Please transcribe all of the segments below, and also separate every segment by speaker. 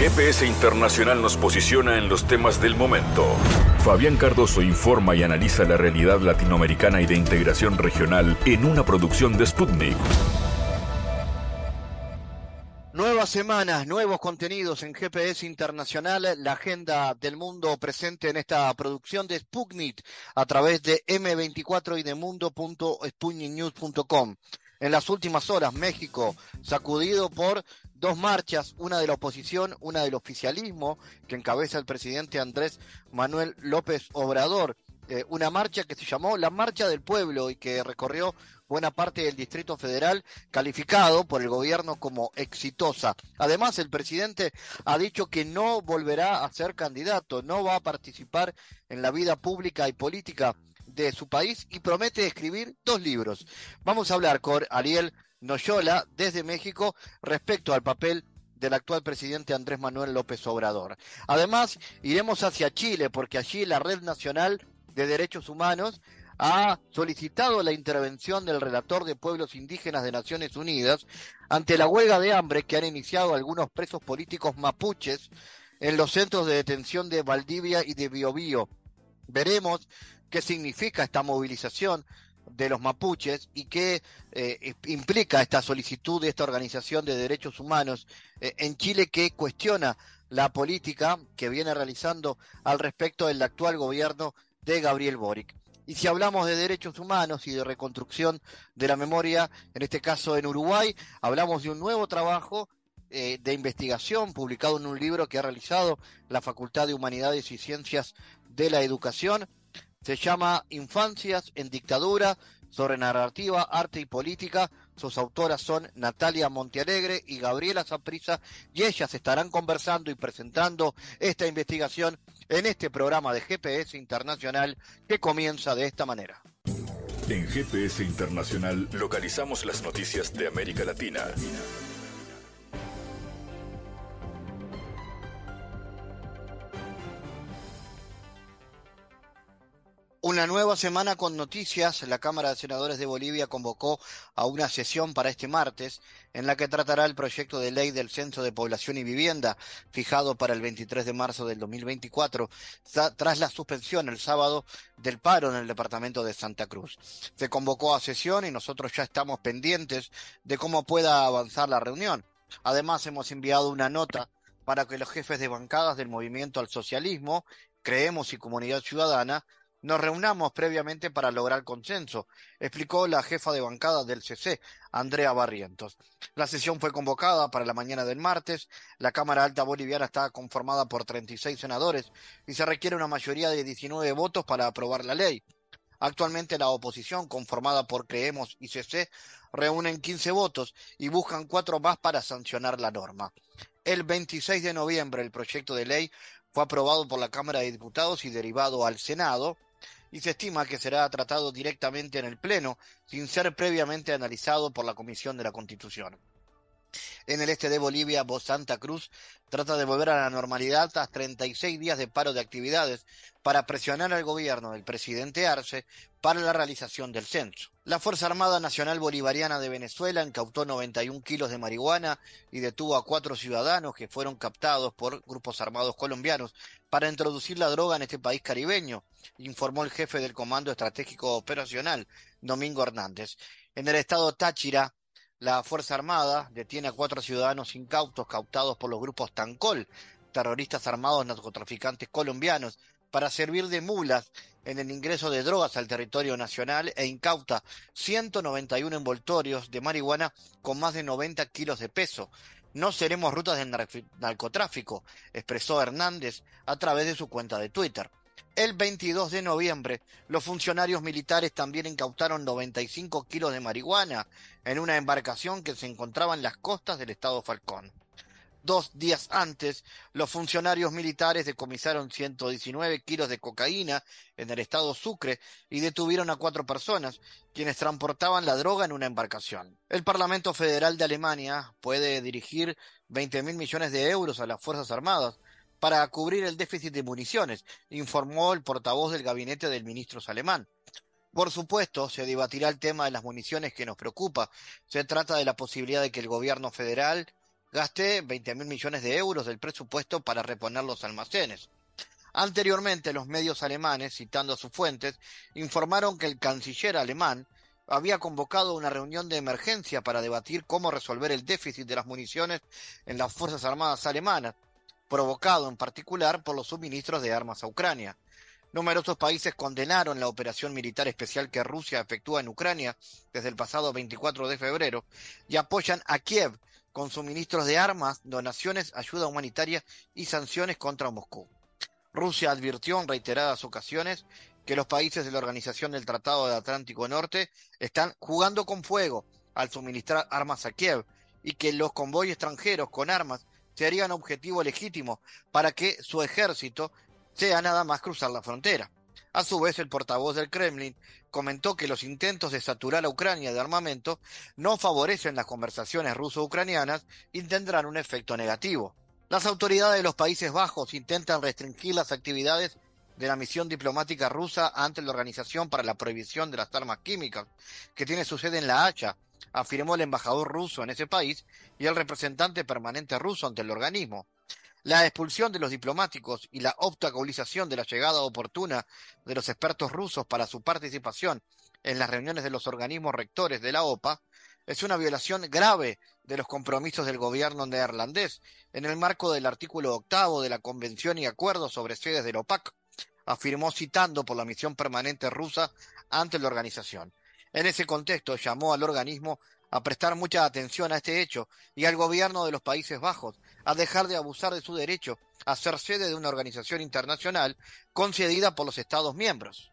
Speaker 1: GPS Internacional nos posiciona en los temas del momento. Fabián Cardoso informa y analiza la realidad latinoamericana y de integración regional en una producción de Sputnik.
Speaker 2: Nuevas semanas, nuevos contenidos en GPS Internacional, la agenda del mundo presente en esta producción de Sputnik a través de M24 y de mundo.sputniknews.com. En las últimas horas, México, sacudido por dos marchas, una de la oposición, una del oficialismo, que encabeza el presidente Andrés Manuel López Obrador. Eh, una marcha que se llamó la Marcha del Pueblo y que recorrió buena parte del Distrito Federal, calificado por el gobierno como exitosa. Además, el presidente ha dicho que no volverá a ser candidato, no va a participar en la vida pública y política de su país y promete escribir dos libros. Vamos a hablar con Ariel Noyola desde México respecto al papel del actual presidente Andrés Manuel López Obrador. Además, iremos hacia Chile porque allí la Red Nacional de Derechos Humanos ha solicitado la intervención del relator de pueblos indígenas de Naciones Unidas ante la huelga de hambre que han iniciado algunos presos políticos mapuches en los centros de detención de Valdivia y de Biobío. Veremos qué significa esta movilización de los mapuches y qué eh, implica esta solicitud de esta organización de derechos humanos eh, en Chile que cuestiona la política que viene realizando al respecto del actual gobierno de Gabriel Boric. Y si hablamos de derechos humanos y de reconstrucción de la memoria, en este caso en Uruguay, hablamos de un nuevo trabajo eh, de investigación publicado en un libro que ha realizado la Facultad de Humanidades y Ciencias de la Educación se llama Infancias en Dictadura sobre narrativa, arte y política. Sus autoras son Natalia Montealegre y Gabriela Zaprisa y ellas estarán conversando y presentando esta investigación en este programa de GPS Internacional que comienza de esta manera.
Speaker 1: En GPS Internacional localizamos las noticias de América Latina.
Speaker 2: Una nueva semana con noticias. La Cámara de Senadores de Bolivia convocó a una sesión para este martes en la que tratará el proyecto de ley del Censo de Población y Vivienda fijado para el 23 de marzo del 2024 tras la suspensión el sábado del paro en el departamento de Santa Cruz. Se convocó a sesión y nosotros ya estamos pendientes de cómo pueda avanzar la reunión. Además hemos enviado una nota para que los jefes de bancadas del movimiento al socialismo, Creemos y Comunidad Ciudadana nos reunamos previamente para lograr consenso, explicó la jefa de bancada del CC, Andrea Barrientos. La sesión fue convocada para la mañana del martes. La Cámara Alta Boliviana está conformada por 36 senadores y se requiere una mayoría de 19 votos para aprobar la ley. Actualmente la oposición, conformada por Creemos y CC, reúnen 15 votos y buscan cuatro más para sancionar la norma. El 26 de noviembre el proyecto de ley fue aprobado por la Cámara de Diputados y derivado al Senado y se estima que será tratado directamente en el Pleno, sin ser previamente analizado por la Comisión de la Constitución. En el este de Bolivia, Santa Cruz trata de volver a la normalidad tras 36 días de paro de actividades para presionar al gobierno del presidente Arce para la realización del censo. La Fuerza Armada Nacional Bolivariana de Venezuela incautó 91 kilos de marihuana y detuvo a cuatro ciudadanos que fueron captados por grupos armados colombianos para introducir la droga en este país caribeño, informó el jefe del Comando Estratégico Operacional, Domingo Hernández. En el estado Táchira, la Fuerza Armada detiene a cuatro ciudadanos incautos cautados por los grupos Tancol, terroristas armados narcotraficantes colombianos, para servir de mulas en el ingreso de drogas al territorio nacional e incauta 191 envoltorios de marihuana con más de 90 kilos de peso. No seremos rutas del narcotráfico, expresó Hernández a través de su cuenta de Twitter. El 22 de noviembre, los funcionarios militares también incautaron 95 kilos de marihuana en una embarcación que se encontraba en las costas del estado Falcón. Dos días antes, los funcionarios militares decomisaron 119 kilos de cocaína en el estado Sucre y detuvieron a cuatro personas, quienes transportaban la droga en una embarcación. El Parlamento Federal de Alemania puede dirigir 20 mil millones de euros a las Fuerzas Armadas para cubrir el déficit de municiones, informó el portavoz del gabinete del ministro alemán. Por supuesto, se debatirá el tema de las municiones que nos preocupa. Se trata de la posibilidad de que el gobierno federal Gasté 20 mil millones de euros del presupuesto para reponer los almacenes. Anteriormente, los medios alemanes, citando a sus fuentes, informaron que el canciller alemán había convocado una reunión de emergencia para debatir cómo resolver el déficit de las municiones en las Fuerzas Armadas alemanas, provocado en particular por los suministros de armas a Ucrania. Numerosos países condenaron la operación militar especial que Rusia efectúa en Ucrania desde el pasado 24 de febrero y apoyan a Kiev con suministros de armas, donaciones, ayuda humanitaria y sanciones contra Moscú. Rusia advirtió en reiteradas ocasiones que los países de la Organización del Tratado del Atlántico Norte están jugando con fuego al suministrar armas a Kiev y que los convoyes extranjeros con armas serían objetivo legítimo para que su ejército sea nada más cruzar la frontera. A su vez, el portavoz del Kremlin comentó que los intentos de saturar a Ucrania de armamento no favorecen las conversaciones ruso-ucranianas y tendrán un efecto negativo. Las autoridades de los Países Bajos intentan restringir las actividades de la misión diplomática rusa ante la Organización para la Prohibición de las Armas Químicas, que tiene su sede en La Haya, afirmó el embajador ruso en ese país y el representante permanente ruso ante el organismo. La expulsión de los diplomáticos y la obstaculización de la llegada oportuna de los expertos rusos para su participación en las reuniones de los organismos rectores de la OPA es una violación grave de los compromisos del gobierno neerlandés en el marco del artículo octavo de la Convención y Acuerdo sobre sedes de la OPAC, afirmó citando por la misión permanente rusa ante la organización. En ese contexto llamó al organismo a prestar mucha atención a este hecho y al gobierno de los Países Bajos a dejar de abusar de su derecho a ser sede de una organización internacional concedida por los Estados miembros.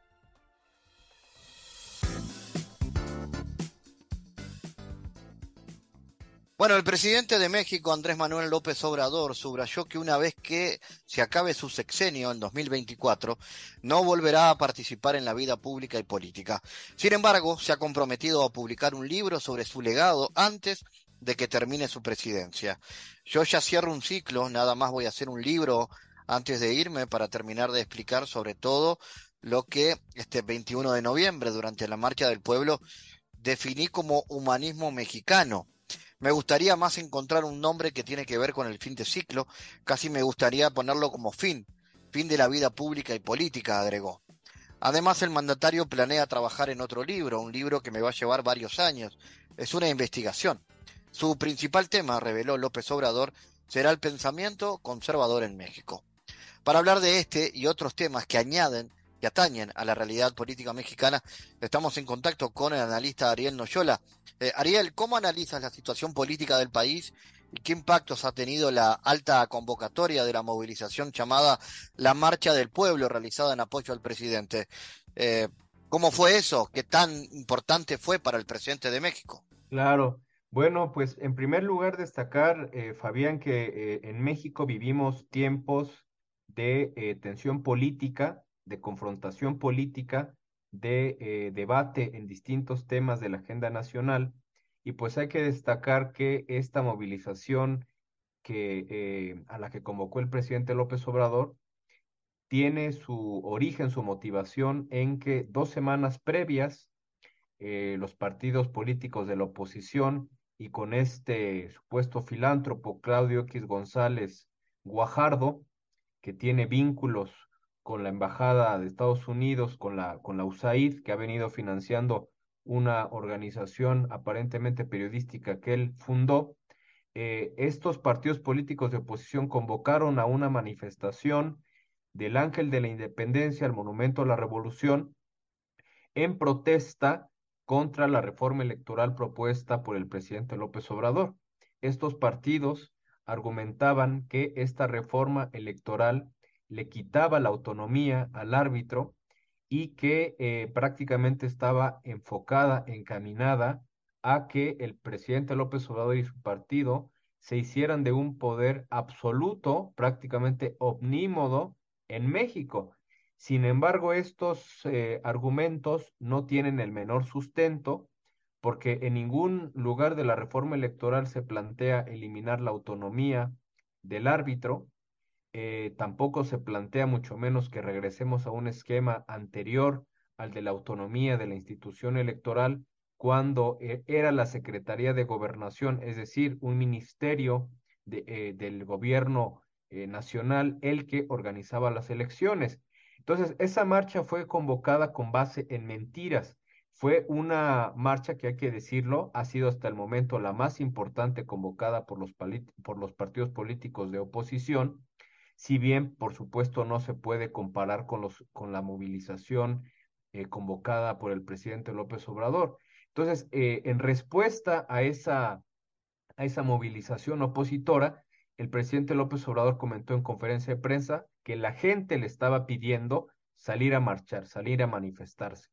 Speaker 2: Bueno, el presidente de México, Andrés Manuel López Obrador, subrayó que una vez que se acabe su sexenio en 2024, no volverá a participar en la vida pública y política. Sin embargo, se ha comprometido a publicar un libro sobre su legado antes de que termine su presidencia. Yo ya cierro un ciclo, nada más voy a hacer un libro antes de irme para terminar de explicar sobre todo lo que este 21 de noviembre, durante la Marcha del Pueblo, definí como humanismo mexicano me gustaría más encontrar un nombre que tiene que ver con el fin de ciclo, casi me gustaría ponerlo como fin, fin de la vida pública y política, agregó. Además, el mandatario planea trabajar en otro libro, un libro que me va a llevar varios años. Es una investigación. Su principal tema, reveló López Obrador, será el pensamiento conservador en México. Para hablar de este y otros temas que añaden que atañen a la realidad política mexicana. Estamos en contacto con el analista Ariel Noyola. Eh, Ariel, ¿cómo analizas la situación política del país y qué impactos ha tenido la alta convocatoria de la movilización llamada la Marcha del Pueblo realizada en apoyo al presidente? Eh, ¿Cómo fue eso? ¿Qué tan importante fue para el presidente de México?
Speaker 3: Claro. Bueno, pues en primer lugar destacar, eh, Fabián, que en México vivimos tiempos de tensión política de confrontación política, de eh, debate en distintos temas de la agenda nacional. Y pues hay que destacar que esta movilización que, eh, a la que convocó el presidente López Obrador tiene su origen, su motivación en que dos semanas previas eh, los partidos políticos de la oposición y con este supuesto filántropo Claudio X González Guajardo, que tiene vínculos con la Embajada de Estados Unidos, con la, con la USAID, que ha venido financiando una organización aparentemente periodística que él fundó, eh, estos partidos políticos de oposición convocaron a una manifestación del Ángel de la Independencia, al Monumento a la Revolución, en protesta contra la reforma electoral propuesta por el presidente López Obrador. Estos partidos argumentaban que esta reforma electoral le quitaba la autonomía al árbitro y que eh, prácticamente estaba enfocada, encaminada a que el presidente López Obrador y su partido se hicieran de un poder absoluto, prácticamente omnímodo en México. Sin embargo, estos eh, argumentos no tienen el menor sustento porque en ningún lugar de la reforma electoral se plantea eliminar la autonomía del árbitro, eh, tampoco se plantea mucho menos que regresemos a un esquema anterior al de la autonomía de la institución electoral cuando eh, era la Secretaría de Gobernación, es decir, un ministerio de, del gobierno nacional el que organizaba las elecciones. Entonces, esa marcha fue convocada con base en mentiras. Fue una marcha que hay que decirlo, ha sido hasta el momento la más importante convocada por los, por los partidos políticos de oposición, si bien, por supuesto, no se puede comparar con, los, con la movilización eh, convocada por el presidente López Obrador. Entonces, eh, en respuesta a esa, a esa movilización opositora, el presidente López Obrador comentó en conferencia de prensa que la gente le estaba pidiendo salir a marchar, salir a manifestarse.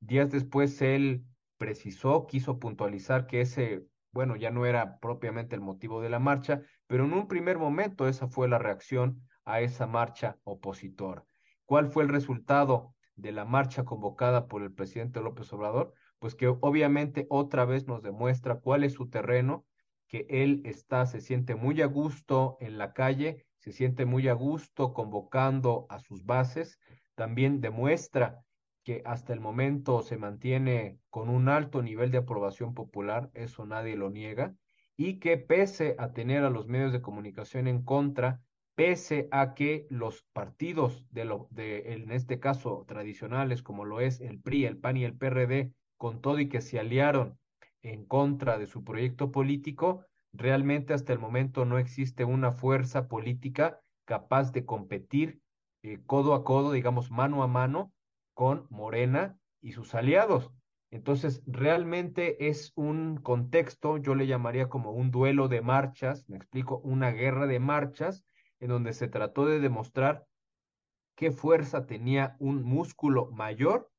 Speaker 3: Días después él precisó, quiso puntualizar que ese, bueno, ya no era propiamente el motivo de la marcha, pero en un primer momento esa fue la reacción a esa marcha opositora. ¿Cuál fue el resultado de la marcha convocada por el presidente López Obrador? Pues que obviamente otra vez nos demuestra cuál es su terreno, que él está, se siente muy a gusto en la calle, se siente muy a gusto convocando a sus bases, también demuestra que hasta el momento se mantiene con un alto nivel de aprobación popular, eso nadie lo niega, y que pese a tener a los medios de comunicación en contra, pese a que los partidos de lo de en este caso tradicionales como lo es el PRI, el PAN y el PRD, con todo y que se aliaron en contra de su proyecto político, realmente hasta el momento no existe una fuerza política capaz de competir eh, codo a codo, digamos mano a mano, con Morena y sus aliados. Entonces, realmente es un contexto, yo le llamaría como un duelo de marchas, me explico, una guerra de marchas, en donde se trató de demostrar qué fuerza tenía un músculo mayor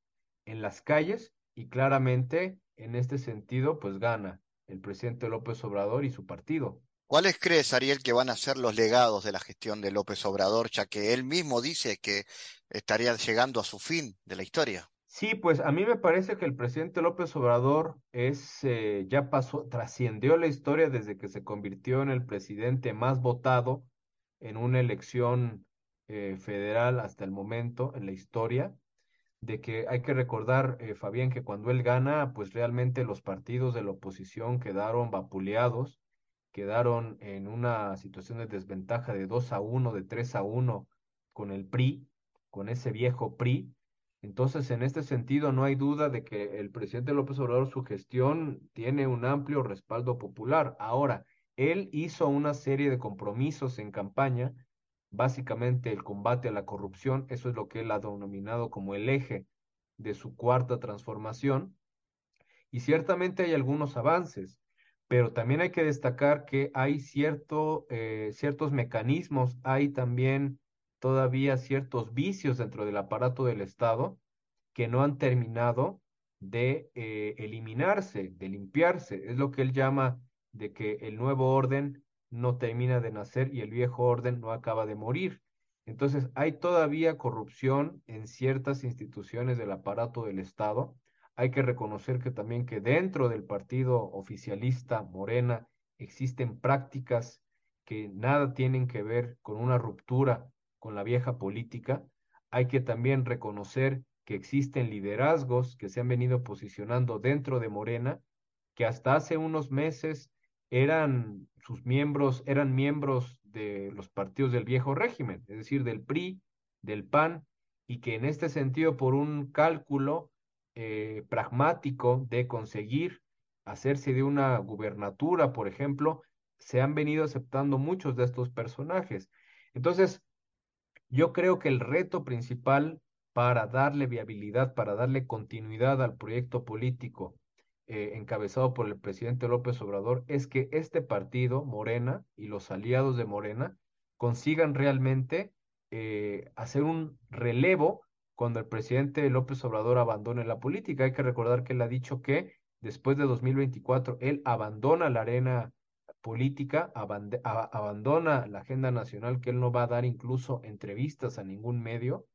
Speaker 3: en las calles y claramente en este sentido, pues gana el presidente López Obrador y su partido.
Speaker 2: ¿Cuáles crees, Ariel, que van a ser los legados de la gestión de López Obrador, ya que él mismo dice que estaría llegando a su fin de la historia?
Speaker 3: Sí, pues a mí me parece que el presidente López Obrador es, eh, ya pasó, trascendió la historia desde que se convirtió en el presidente más votado en una elección eh, federal hasta el momento en la historia de que hay que recordar, eh, Fabián, que cuando él gana, pues realmente los partidos de la oposición quedaron vapuleados quedaron en una situación de desventaja de 2 a 1, de 3 a 1 con el PRI, con ese viejo PRI. Entonces, en este sentido, no hay duda de que el presidente López Obrador, su gestión tiene un amplio respaldo popular. Ahora, él hizo una serie de compromisos en campaña, básicamente el combate a la corrupción, eso es lo que él ha denominado como el eje de su cuarta transformación. Y ciertamente hay algunos avances pero también hay que destacar que hay cierto, eh, ciertos mecanismos, hay también todavía ciertos vicios dentro del aparato del Estado que no han terminado de eh, eliminarse, de limpiarse. Es lo que él llama de que el nuevo orden no termina de nacer y el viejo orden no acaba de morir. Entonces, hay todavía corrupción en ciertas instituciones del aparato del Estado hay que reconocer que también que dentro del partido oficialista Morena existen prácticas que nada tienen que ver con una ruptura con la vieja política. Hay que también reconocer que existen liderazgos que se han venido posicionando dentro de Morena, que hasta hace unos meses eran sus miembros, eran miembros de los partidos del viejo régimen, es decir, del PRI, del PAN, y que en este sentido, por un cálculo, eh, pragmático de conseguir hacerse de una gubernatura, por ejemplo, se han venido aceptando muchos de estos personajes. Entonces, yo creo que el reto principal para darle viabilidad, para darle continuidad al proyecto político eh, encabezado por el presidente López Obrador, es que este partido, Morena, y los aliados de Morena, consigan realmente eh, hacer un relevo cuando el presidente López Obrador abandone la política. Hay que recordar que él ha dicho que después de 2024 él abandona la arena política, abandona la agenda nacional, que él no va a dar incluso entrevistas a ningún medio.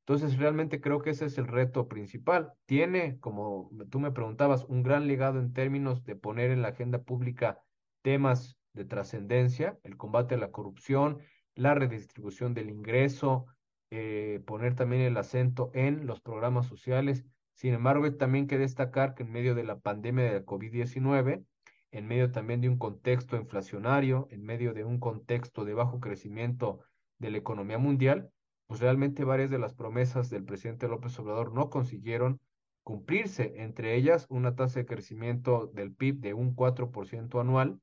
Speaker 3: Entonces, realmente creo que ese es el reto principal. Tiene, como tú me preguntabas, un gran legado en términos de poner en la agenda pública temas de trascendencia, el combate a la corrupción, la redistribución del ingreso, eh, poner también el acento en los programas sociales. Sin embargo, también que destacar que en medio de la pandemia de COVID-19, en medio también de un contexto inflacionario, en medio de un contexto de bajo crecimiento de la economía mundial, pues realmente varias de las promesas del presidente López Obrador no consiguieron cumplirse, entre ellas una tasa de crecimiento del PIB de un 4% anual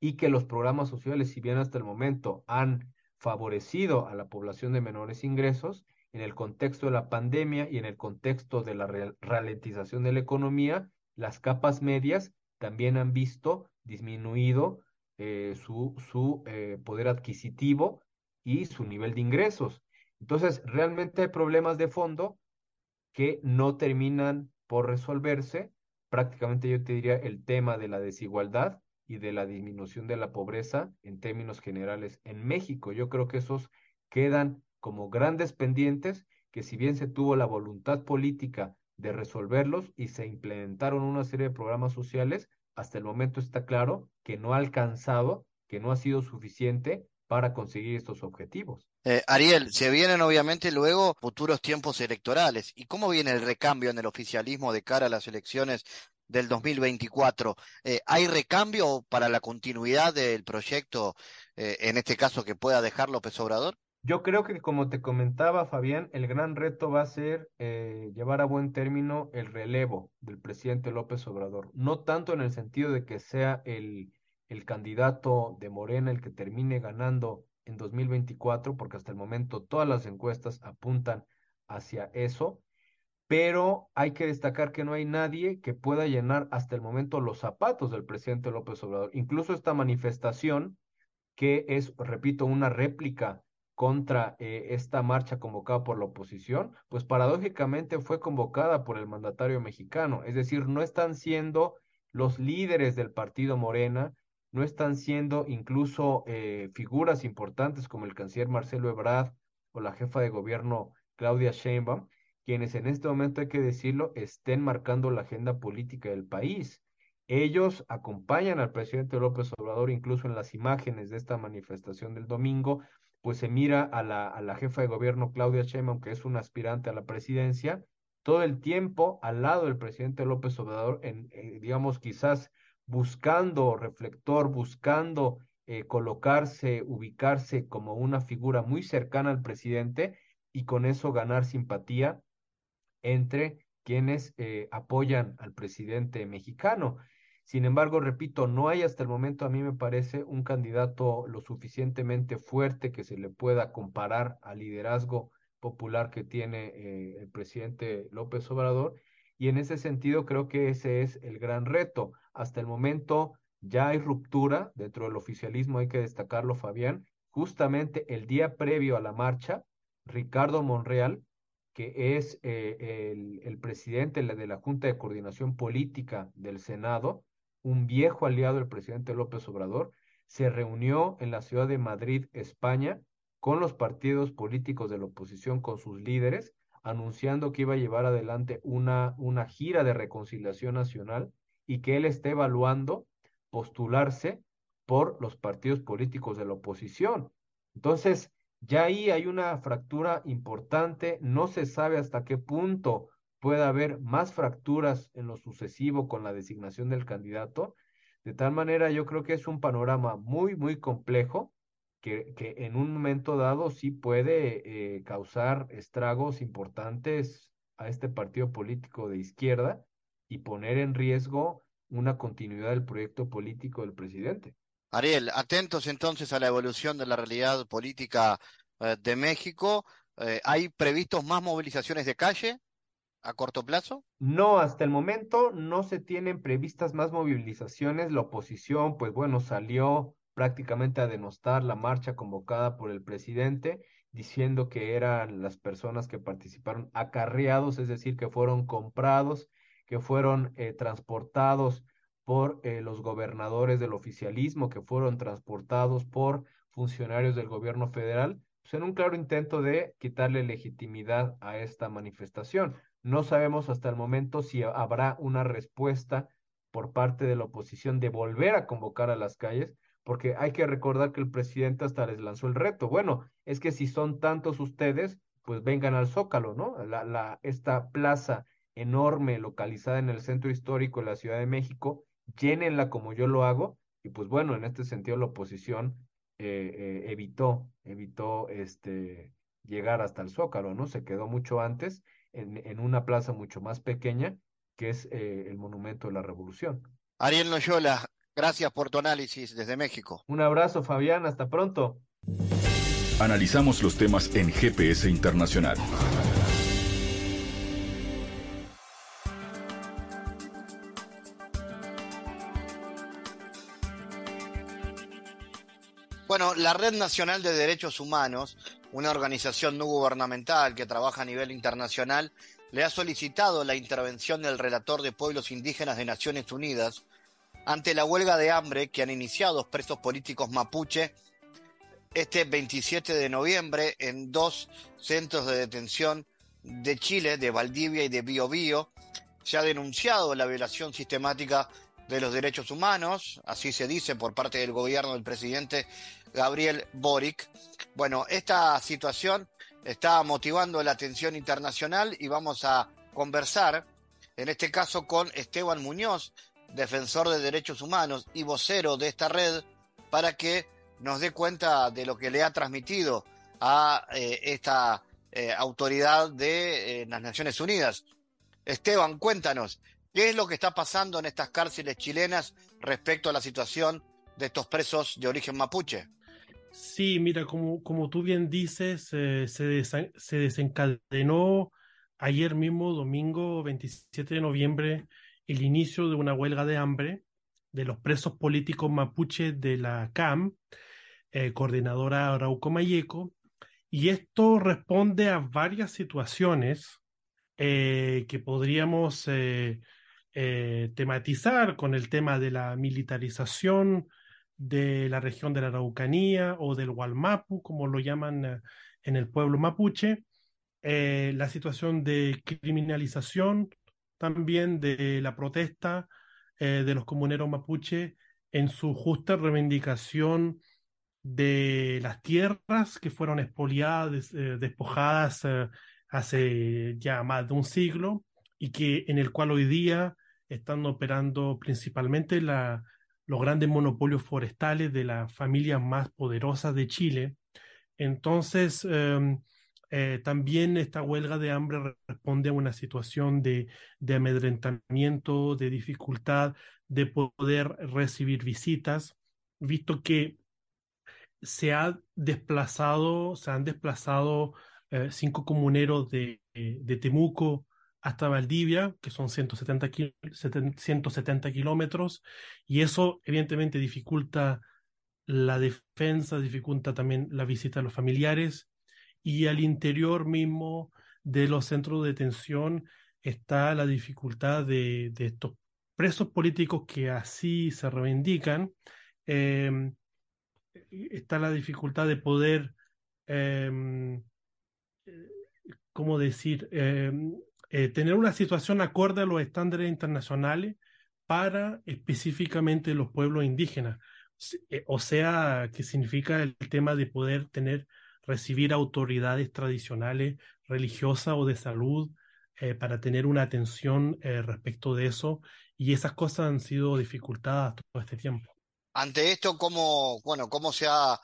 Speaker 3: y que los programas sociales, si bien hasta el momento han favorecido a la población de menores ingresos, en el contexto de la pandemia y en el contexto de la ralentización de la economía, las capas medias también han visto disminuido eh, su, su eh, poder adquisitivo y su nivel de ingresos. Entonces, realmente hay problemas de fondo que no terminan por resolverse. Prácticamente yo te diría el tema de la desigualdad y de la disminución de la pobreza en términos generales en México. Yo creo que esos quedan como grandes pendientes que si bien se tuvo la voluntad política de resolverlos y se implementaron una serie de programas sociales, hasta el momento está claro que no ha alcanzado, que no ha sido suficiente para conseguir estos objetivos.
Speaker 2: Eh, Ariel, se vienen obviamente luego futuros tiempos electorales. ¿Y cómo viene el recambio en el oficialismo de cara a las elecciones del 2024? Eh, ¿Hay recambio para la continuidad del proyecto, eh, en este caso que pueda dejar López Obrador?
Speaker 3: Yo creo que, como te comentaba, Fabián, el gran reto va a ser llevar a buen término el relevo del presidente López Obrador. No tanto en el sentido de que sea el el candidato de Morena el que termine ganando en 2024, porque hasta el momento todas las encuestas apuntan hacia eso, pero hay que destacar que no hay nadie que pueda llenar hasta el momento los zapatos del presidente López Obrador. Incluso esta manifestación, que es, repito, una réplica contra eh, esta marcha convocada por la oposición, pues paradójicamente fue convocada por el mandatario mexicano, es decir, no están siendo los líderes del partido Morena no están siendo incluso eh, figuras importantes como el canciller Marcelo Ebrard o la jefa de gobierno Claudia Sheinbaum, quienes en este momento, hay que decirlo, estén marcando la agenda política del país. Ellos acompañan al presidente López Obrador, incluso en las imágenes de esta manifestación del domingo, pues se mira a la, jefa de gobierno Claudia Sheinbaum, que es una aspirante a la presidencia, todo el tiempo al lado del presidente López Obrador, en, eh, digamos, quizás buscando reflector, buscando eh, colocarse, ubicarse como una figura muy cercana al presidente y con eso ganar simpatía entre quienes eh, apoyan al presidente mexicano. Sin embargo, repito, no hay hasta el momento, a mí me parece, un candidato lo suficientemente fuerte que se le pueda comparar al liderazgo popular que tiene eh, el presidente López Obrador. Y en ese sentido creo que ese es el gran reto. Hasta el momento ya hay ruptura dentro del oficialismo, hay que destacarlo, Fabián. Justamente el día previo a la marcha, Ricardo Monreal, que es eh, el, el, presidente de la Junta de Coordinación Política del Senado, un viejo aliado del presidente López Obrador, se reunió en la ciudad de Madrid, España, con los partidos políticos de la oposición, con sus líderes, anunciando que iba a llevar adelante una, una gira de reconciliación nacional y que él esté evaluando postularse por los partidos políticos de la oposición. Entonces, ya ahí hay una fractura importante, no se sabe hasta qué punto puede haber más fracturas en lo sucesivo con la designación del candidato. De tal manera, yo creo que es un panorama muy, muy complejo que, que en un momento dado sí puede eh, causar estragos importantes a este partido político de izquierda y poner en riesgo una continuidad del proyecto político del presidente.
Speaker 2: Ariel, atentos entonces a la evolución de la realidad política eh, de México. Eh, ¿Hay previstos más movilizaciones de calle a corto plazo?
Speaker 3: No, hasta el momento no se tienen previstas más movilizaciones. La oposición, pues bueno, salió prácticamente a denostar la marcha convocada por el presidente, diciendo que eran las personas que participaron acarreados, es decir, que fueron comprados que fueron eh, transportados por eh, los gobernadores del oficialismo, que fueron transportados por funcionarios del gobierno federal, pues en un claro intento de quitarle legitimidad a esta manifestación. No sabemos hasta el momento si habrá una respuesta por parte de la oposición de volver a convocar a las calles, porque hay que recordar que el presidente hasta les lanzó el reto. Bueno, es que si son tantos ustedes, pues vengan al Zócalo, ¿no? La, la, esta plaza enorme localizada en el centro histórico de la Ciudad de México, llénenla como yo lo hago. Y pues bueno, en este sentido la oposición eh, eh, evitó, evitó este, llegar hasta el Zócalo, ¿no? Se quedó mucho antes en, en una plaza mucho más pequeña, que es eh, el Monumento de la Revolución.
Speaker 2: Ariel Loyola, gracias por tu análisis desde México.
Speaker 3: Un abrazo, Fabián, hasta pronto.
Speaker 1: Analizamos los temas en GPS Internacional.
Speaker 2: La Red Nacional de Derechos Humanos, una organización no gubernamental que trabaja a nivel internacional, le ha solicitado la intervención del relator de pueblos indígenas de Naciones Unidas ante la huelga de hambre que han iniciado presos políticos mapuche este 27 de noviembre en dos centros de detención de Chile, de Valdivia y de Biobío. Se ha denunciado la violación sistemática de los derechos humanos, así se dice por parte del gobierno del presidente Gabriel Boric. Bueno, esta situación está motivando la atención internacional y vamos a conversar, en este caso, con Esteban Muñoz, defensor de derechos humanos y vocero de esta red, para que nos dé cuenta de lo que le ha transmitido a eh, esta eh, autoridad de eh, las Naciones Unidas. Esteban, cuéntanos, ¿qué es lo que está pasando en estas cárceles chilenas respecto a la situación de estos presos de origen mapuche?
Speaker 4: Sí, mira, como, como tú bien dices, se, se desencadenó ayer mismo, domingo 27 de noviembre, el inicio de una huelga de hambre de los presos políticos mapuches de la CAM, eh, coordinadora Arauco Mayeco, y esto responde a varias situaciones eh, que podríamos eh, tematizar con el tema de la militarización de la región de la Araucanía o del Gualmapu, como lo llaman en el pueblo mapuche, la situación de criminalización también de la protesta eh, de los comuneros mapuche en su justa reivindicación de las tierras que fueron expoliadas, eh, despojadas eh, hace ya más de un siglo y que en el cual hoy día están operando principalmente la, los grandes monopolios forestales de las familias más poderosas de Chile. Entonces, em, eh, también esta huelga de hambre responde a una situación de, amedrentamiento, de dificultad de poder recibir visitas, visto que se ha desplazado, se han desplazado eh, cinco comuneros de, Temuco hasta Valdivia, que son 170, 170 kilómetros, y eso evidentemente dificulta la defensa, dificulta también la visita a los familiares, y al interior mismo de los centros de detención está la dificultad de, estos presos políticos que así se reivindican, em, está la dificultad de poder, em, ¿cómo decir?, em, eh, tener una situación acorde a los estándares internacionales para específicamente los pueblos indígenas. Eh, o sea, que significa el tema de poder tener recibir autoridades tradicionales, religiosas o de salud eh, para tener una atención eh, respecto de eso y esas cosas han sido dificultadas todo este tiempo.
Speaker 2: Ante esto, ¿cómo, bueno, cómo se ha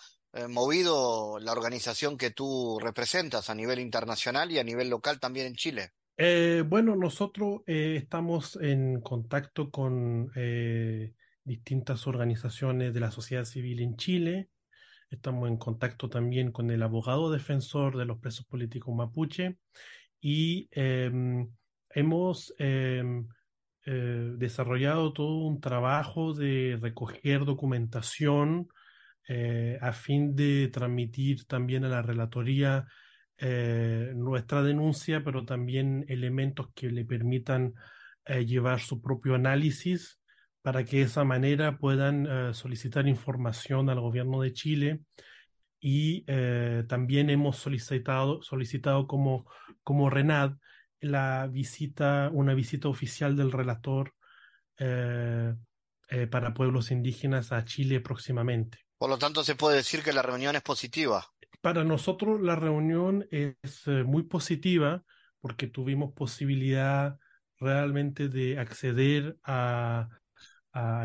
Speaker 2: movido la organización que tú representas a nivel internacional y a nivel local también en Chile?
Speaker 4: Bueno, nosotros estamos en contacto con distintas organizaciones de la sociedad civil en Chile, Estamos en contacto también con el abogado defensor de los presos políticos mapuche y em, hemos em, eh, desarrollado todo un trabajo de recoger documentación eh, a fin de transmitir también a la relatoría eh, nuestra denuncia, pero también elementos que le permitan llevar su propio análisis para que de esa manera puedan eh, solicitar información al gobierno de Chile y eh, también hemos solicitado, solicitado como, como RENAD la visita, una visita oficial del relator eh, para pueblos indígenas a Chile próximamente.
Speaker 2: Por lo tanto, se puede decir que la reunión es positiva.
Speaker 4: Para nosotros la reunión es muy positiva porque tuvimos posibilidad realmente de acceder a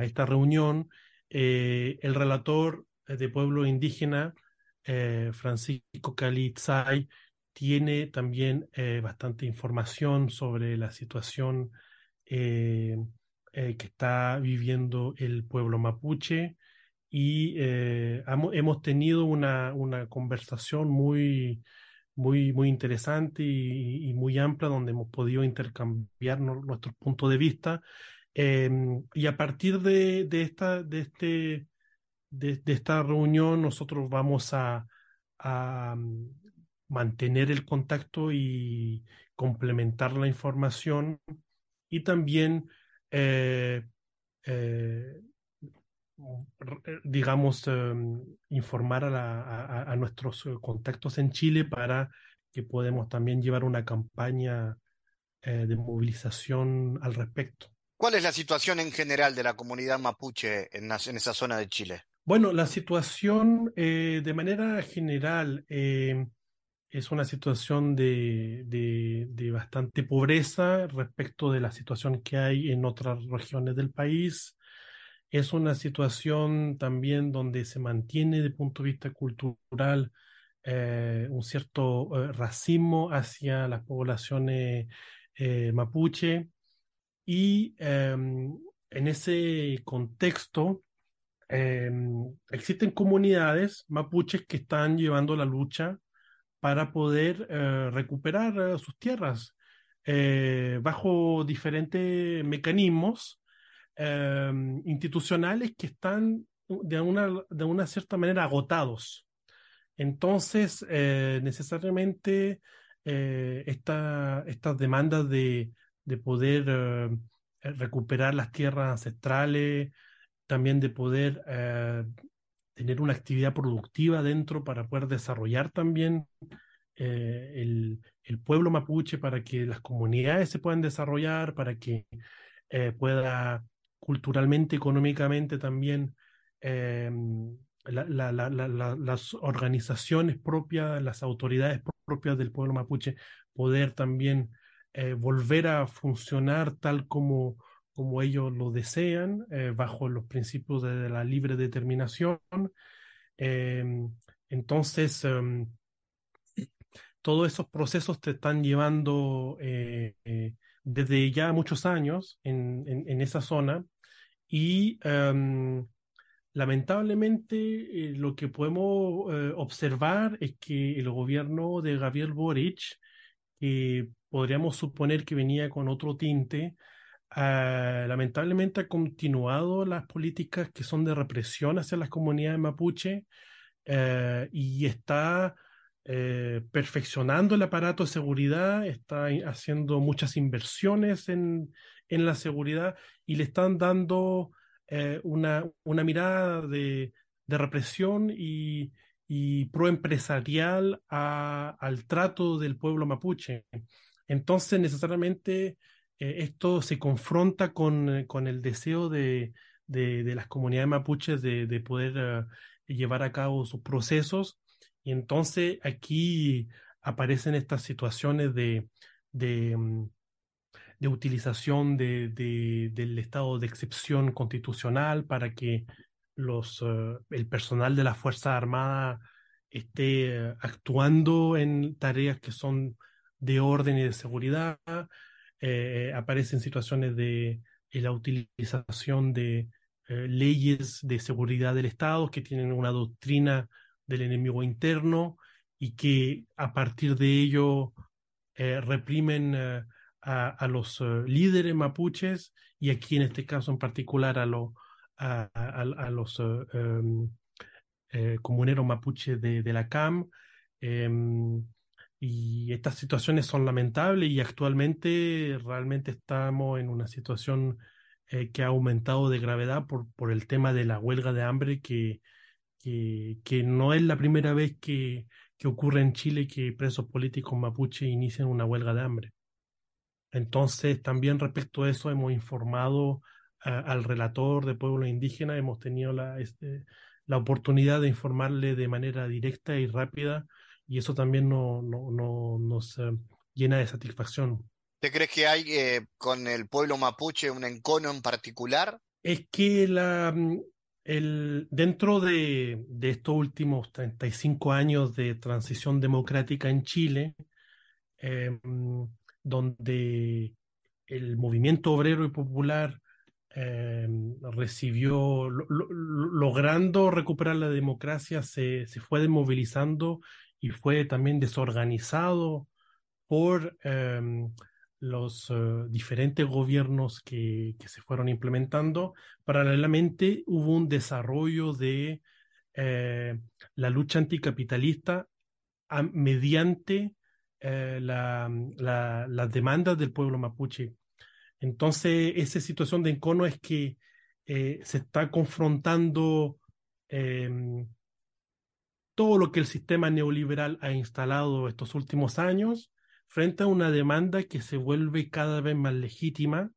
Speaker 4: esta reunión. el relator de pueblo indígena, Francisco Calitzay, tiene también bastante información sobre la situación que está viviendo el pueblo mapuche y hemos tenido una, una conversación muy, muy, muy interesante y, muy amplia donde hemos podido intercambiar nuestros puntos de vista. Em, y a partir de, de esta, de, este, de, esta reunión nosotros vamos a, mm, mantener el contacto y complementar la información y también eh, eh, eh, digamos, em, informar a, nuestros eh, contactos en Chile para que podamos también llevar una campaña eh, de movilización al respecto.
Speaker 2: ¿Cuál es la situación en general de la comunidad mapuche en, en esa zona de Chile?
Speaker 4: Bueno, la situación de manera general es una situación de, de, bastante pobreza respecto de la situación que hay en otras regiones del país es una situación también donde se mantiene el punto de vista cultural eh, un cierto eh, racismo hacia las poblaciones eh, mapuche. Y em, en ese contexto em, existen comunidades mapuches que están llevando la lucha para poder recuperar sus tierras bajo diferentes mecanismos Em, institucionales que están de una, de una cierta manera agotados. Entonces, eh, necesariamente eh, estas demandas de, de poder eh, recuperar las tierras ancestrales, también de poder tener una actividad productiva dentro para poder desarrollar también el, el, pueblo mapuche, para que las comunidades se puedan desarrollar, para que pueda culturalmente, económicamente también em, las organizaciones propias, las autoridades propias del pueblo mapuche, poder también eh, volver a funcionar tal como, como ellos lo desean, eh, bajo los principios de la libre determinación. Entonces, em, todos esos procesos te están llevando eh, desde ya muchos años en, en esa zona y em, lamentablemente eh, lo que podemos eh, observar es que el gobierno de Gabriel Boric, que podríamos suponer que venía con otro tinte, ah, lamentablemente ha continuado las políticas que son de represión hacia las comunidades mapuche eh, y está perfeccionando el aparato de seguridad, está haciendo muchas inversiones en, en la seguridad y le están dando eh, una, una, mirada de, de represión y, y proempresarial al trato del pueblo mapuche. Entonces, necesariamente, eh, esto se confronta con, con el deseo de, de, las comunidades mapuches de, de poder uh, llevar a cabo sus procesos. Y entonces aquí aparecen estas situaciones de, um, de utilización de, del estado de excepción constitucional para que los, uh, el personal de la Fuerza Armada esté uh, actuando en tareas que son de orden y de seguridad. Eh, aparecen situaciones de, de, la utilización de leyes de seguridad del Estado que tienen una doctrina del enemigo interno y que a partir de ello eh, reprimen a, los eh, líderes mapuches y aquí en este caso en particular a, a, los em, eh, comuneros mapuches de, la CAM. Em, y estas situaciones son lamentables y actualmente realmente estamos en una situación que ha aumentado de gravedad por, por el tema de la huelga de hambre que, que, que no es la primera vez que, que ocurre en Chile que presos políticos mapuches inician una huelga de hambre. Entonces, también respecto a eso hemos informado al relator de pueblo indígena, hemos tenido la, este, la oportunidad de informarle de manera directa y rápida y eso también no, no, nos eh, llena de satisfacción.
Speaker 2: ¿Te crees que hay eh, con el pueblo mapuche un encono en particular?
Speaker 4: es que la, el, dentro de, de, estos últimos 35 años de transición democrática en Chile, eh, donde el movimiento obrero y popular eh, recibió, lo, lo, logrando recuperar la democracia, se, se, fue desmovilizando y fue también desorganizado por eh, los uh, diferentes gobiernos que, que, se fueron implementando. Paralelamente hubo un desarrollo de eh, la lucha anticapitalista mediante eh, la, las demandas del pueblo mapuche. Entonces, esa situación de encono es que eh, se está confrontando em, todo lo que el sistema neoliberal ha instalado estos últimos años frente a una demanda que se vuelve cada vez más legítima,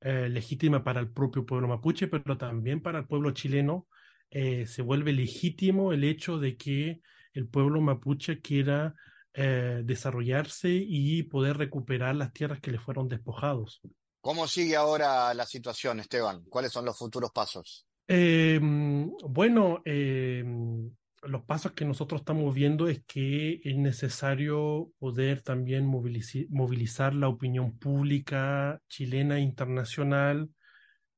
Speaker 4: eh, legítima para el propio pueblo mapuche, pero también para el pueblo chileno, se vuelve legítimo el hecho de que el pueblo mapuche quiera eh, desarrollarse y poder recuperar las tierras que le fueron despojados.
Speaker 2: ¿Cómo sigue ahora la situación, Esteban? ¿Cuáles son los futuros pasos?
Speaker 4: Em, bueno, em, los pasos que nosotros estamos viendo es que es necesario poder también movilizar, movilizar la opinión pública chilena e internacional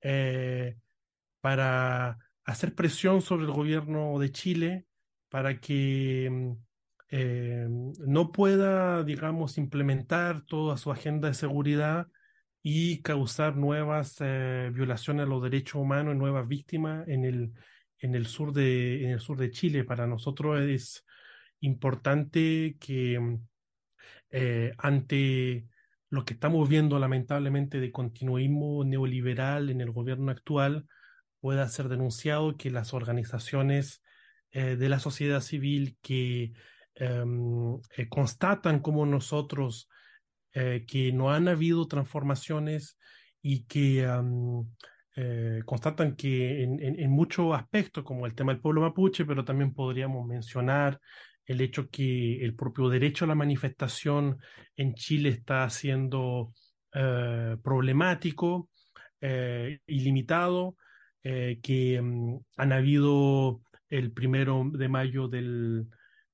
Speaker 4: eh, para hacer presión sobre el gobierno de Chile para que eh, no pueda, digamos, implementar toda su agenda de seguridad y causar nuevas eh, violaciones a los derechos humanos, nuevas víctimas en el en el sur de, en el sur de Chile. Para nosotros es importante que eh, ante lo que estamos viendo lamentablemente de continuismo neoliberal en el gobierno actual pueda ser denunciado que las organizaciones de la sociedad civil que eh, constatan como nosotros eh, que no han habido transformaciones y que eh, constatan que en, muchos aspectos, como el tema del pueblo mapuche, pero también podríamos mencionar el hecho que el propio derecho a la manifestación en Chile está siendo problemático, eh, ilimitado, eh, que um, han habido el primero de mayo del,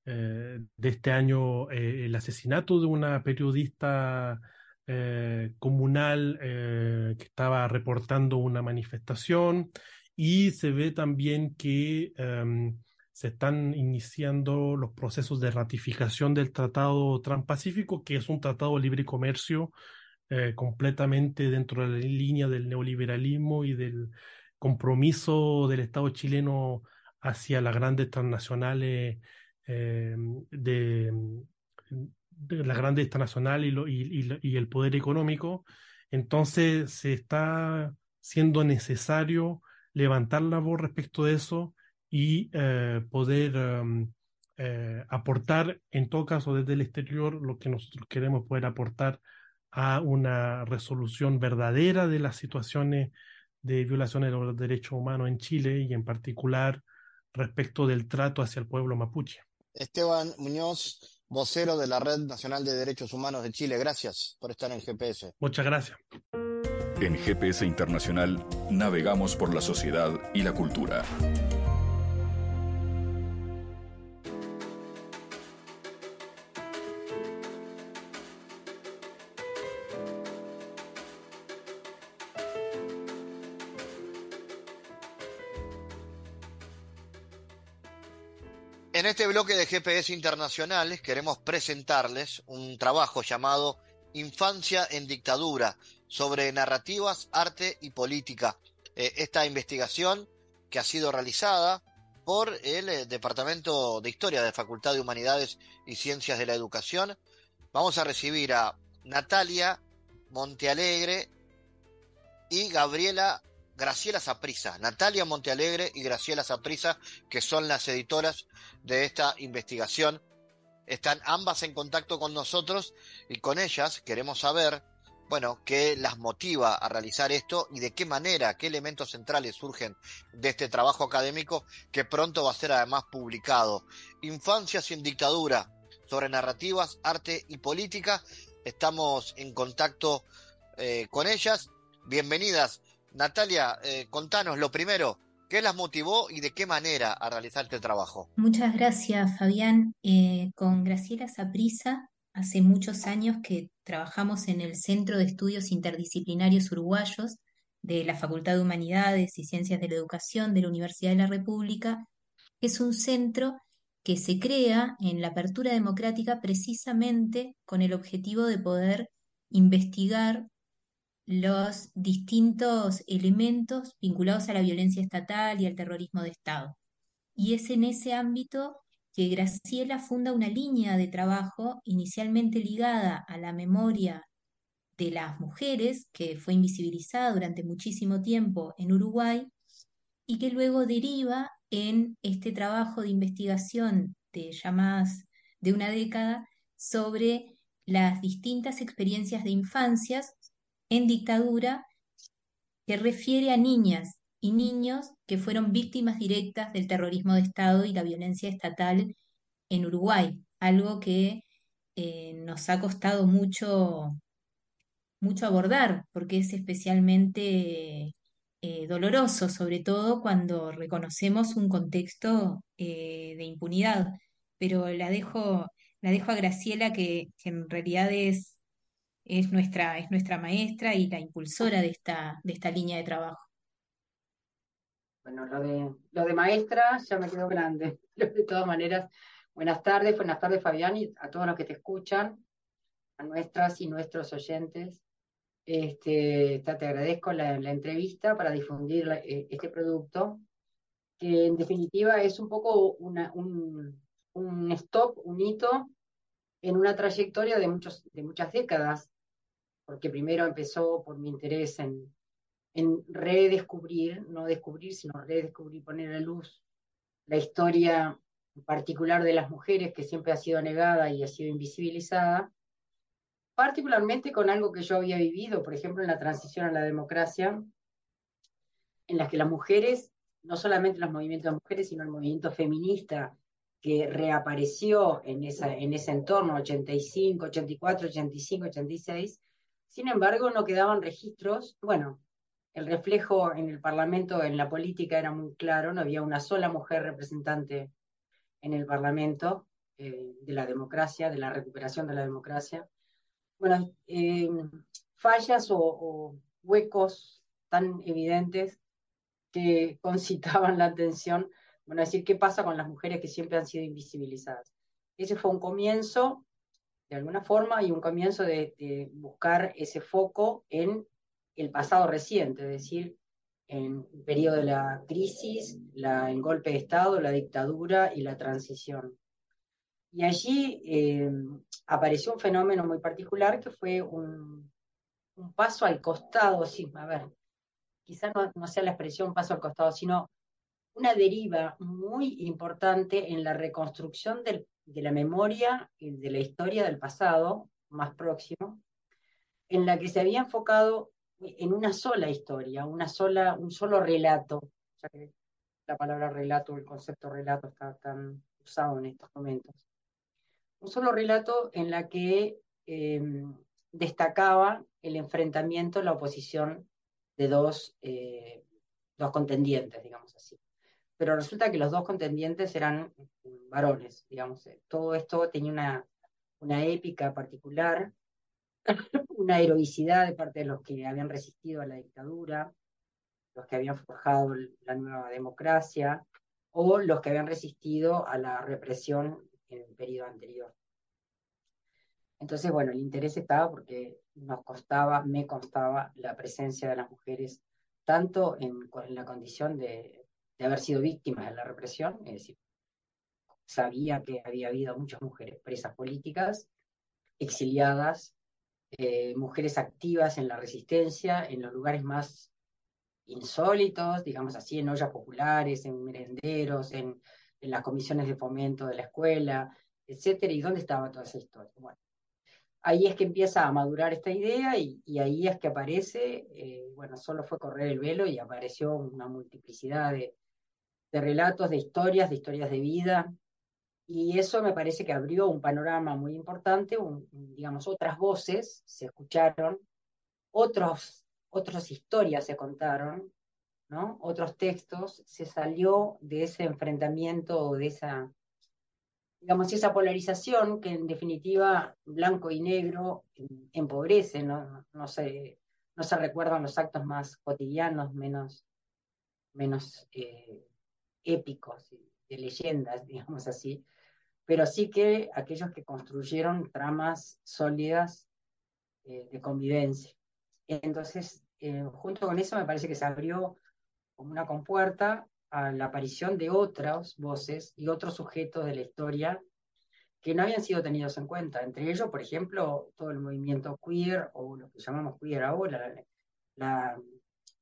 Speaker 4: eh, de este año el asesinato de una periodista eh, comunal eh, que estaba reportando una manifestación. Y se ve también que eh, se están iniciando los procesos de ratificación del Tratado Transpacífico, que es un tratado de libre comercio eh, completamente dentro de la línea del neoliberalismo y del compromiso del Estado chileno hacia las grandes transnacionales eh, de, la grande internacional y, lo, y, y, y, el poder económico, entonces se está siendo necesario levantar la voz respecto de eso y eh, poder um, eh, aportar, en todo caso desde el exterior, lo que nosotros queremos poder aportar a una resolución verdadera de las situaciones de violaciones de los derechos humanos en Chile y en particular respecto del trato hacia el pueblo mapuche.
Speaker 2: Esteban Muñoz, vocero de la Red Nacional de Derechos Humanos de Chile. Gracias por estar en GPS.
Speaker 4: Muchas gracias.
Speaker 1: En GPS Internacional navegamos por la sociedad y la cultura.
Speaker 2: Este bloque de GPS Internacional queremos presentarles un trabajo llamado Infancia en Dictadura sobre narrativas, arte y política. Eh, esta investigación que ha sido realizada por el eh, Departamento de Historia de Facultad de Humanidades y Ciencias de la Educación. Vamos a recibir a Natalia Montealegre y Gabriela Graciela Saprisa, Natalia Montealegre y Graciela Saprisa, que son las editoras de esta investigación. Están ambas en contacto con nosotros y con ellas queremos saber, bueno, qué las motiva a realizar esto y de qué manera, qué elementos centrales surgen de este trabajo académico que pronto va a ser además publicado. Infancia sin dictadura, sobre narrativas, arte y política. Estamos en contacto eh, con ellas. Bienvenidas Natalia, eh, contanos lo primero, ¿qué las motivó y de qué manera a realizar este trabajo?
Speaker 5: Muchas gracias, Fabián. Eh, con Graciela Saprisa, hace muchos años que trabajamos en el Centro de Estudios Interdisciplinarios Uruguayos de la Facultad de Humanidades y Ciencias de la Educación de la Universidad de la República. Es un centro que se crea en la apertura democrática precisamente con el objetivo de poder investigar los distintos elementos vinculados a la violencia estatal y al terrorismo de Estado. Y es en ese ámbito que Graciela funda una línea de trabajo inicialmente ligada a la memoria de las mujeres, que fue invisibilizada durante muchísimo tiempo en Uruguay, y que luego deriva en este trabajo de investigación de ya más de una década sobre las distintas experiencias de infancias en dictadura que refiere a niñas y niños que fueron víctimas directas del terrorismo de Estado y la violencia estatal en Uruguay, algo que eh, nos ha costado mucho, mucho abordar, porque es especialmente eh, doloroso, sobre todo cuando reconocemos un contexto eh, de impunidad. Pero la dejo, la dejo a Graciela, que, que en realidad es es nuestra, es nuestra maestra y la impulsora de esta, de esta línea de trabajo.
Speaker 6: Bueno, lo de, lo de maestra ya me quedó grande. De todas maneras, buenas tardes, buenas tardes Fabián y a todos los que te escuchan, a nuestras y nuestros oyentes. Este, te, agradezco la, entrevista para difundir eh, este producto, que en definitiva es un poco una, un, un stop, un hito en una trayectoria de, muchos, de muchas décadas porque primero empezó por mi interés en, en redescubrir, no descubrir, sino redescubrir, poner a luz la historia particular de las mujeres que siempre ha sido negada y ha sido invisibilizada, particularmente con algo que yo había vivido, por ejemplo, en la transición a la democracia, en la que las mujeres, no solamente los movimientos de mujeres, sino el movimiento feminista que reapareció en, esa, en ese entorno, 85, 84, 85, 86, sin embargo, no quedaban registros. Bueno, el reflejo en el Parlamento, en la política, era muy claro. No había una sola mujer representante en el Parlamento eh, de la democracia, de la recuperación de la democracia. Bueno, eh, fallas o, huecos tan evidentes que concitaban la atención. Bueno, decir, ¿qué pasa con las mujeres que siempre han sido invisibilizadas? Ese fue un comienzo de alguna forma y un comienzo de, buscar ese foco en el pasado reciente, es decir, en el periodo de la crisis, la, el golpe de Estado, la dictadura y la transición. Y allí eh, apareció un fenómeno muy particular que fue un, paso al costado, sí, a ver, quizás no, no, sea la expresión paso al costado, sino una deriva muy importante en la reconstrucción del de la memoria y de la historia del pasado más próximo, en la que se había enfocado en una sola historia, una sola, un solo relato, ya que la palabra relato, el concepto relato está tan usado en estos momentos. Un solo relato en la que em, destacaba el enfrentamiento, la oposición de dos, eh, dos contendientes, digamos así pero resulta que los dos contendientes eran varones, digamos. Eh, todo esto tenía una, una épica particular, una heroicidad de parte de los que habían resistido a la dictadura, los que habían forjado la nueva democracia, o los que habían resistido a la represión en el periodo anterior. Entonces, bueno, el interés estaba porque nos costaba, me costaba la presencia de las mujeres, tanto en, en la condición de de haber sido víctimas de la represión, es decir, sabía que había habido muchas mujeres presas políticas, exiliadas, eh, mujeres activas en la resistencia, en los lugares más insólitos, digamos así, en ollas populares, en merenderos, en, las comisiones de fomento de la escuela, etcétera, y dónde estaba toda esa historia. Ahí es que empieza a madurar esta idea y, ahí es que aparece, eh, bueno, solo fue correr el velo y apareció una multiplicidad de, de relatos, de historias, de historias de vida, y eso me parece que abrió un panorama muy importante, digamos, otras voces se escucharon, otros otras historias se contaron, ¿no? Otros textos, se salió de ese enfrentamiento de esa, digamos, esa polarización que en definitiva blanco y negro empobrece, ¿no? No se, no se recuerdan los actos más cotidianos, menos, menos eh, épicos, de leyendas, digamos así, pero sí que aquellos que construyeron tramas sólidas eh, de convivencia. Entonces, eh, junto con eso me parece que se abrió como una compuerta a la aparición de otras voces y otros sujetos de la historia que no habían sido tenidos en cuenta. Entre ellos, por ejemplo, todo el movimiento queer, o lo que llamamos queer ahora, la,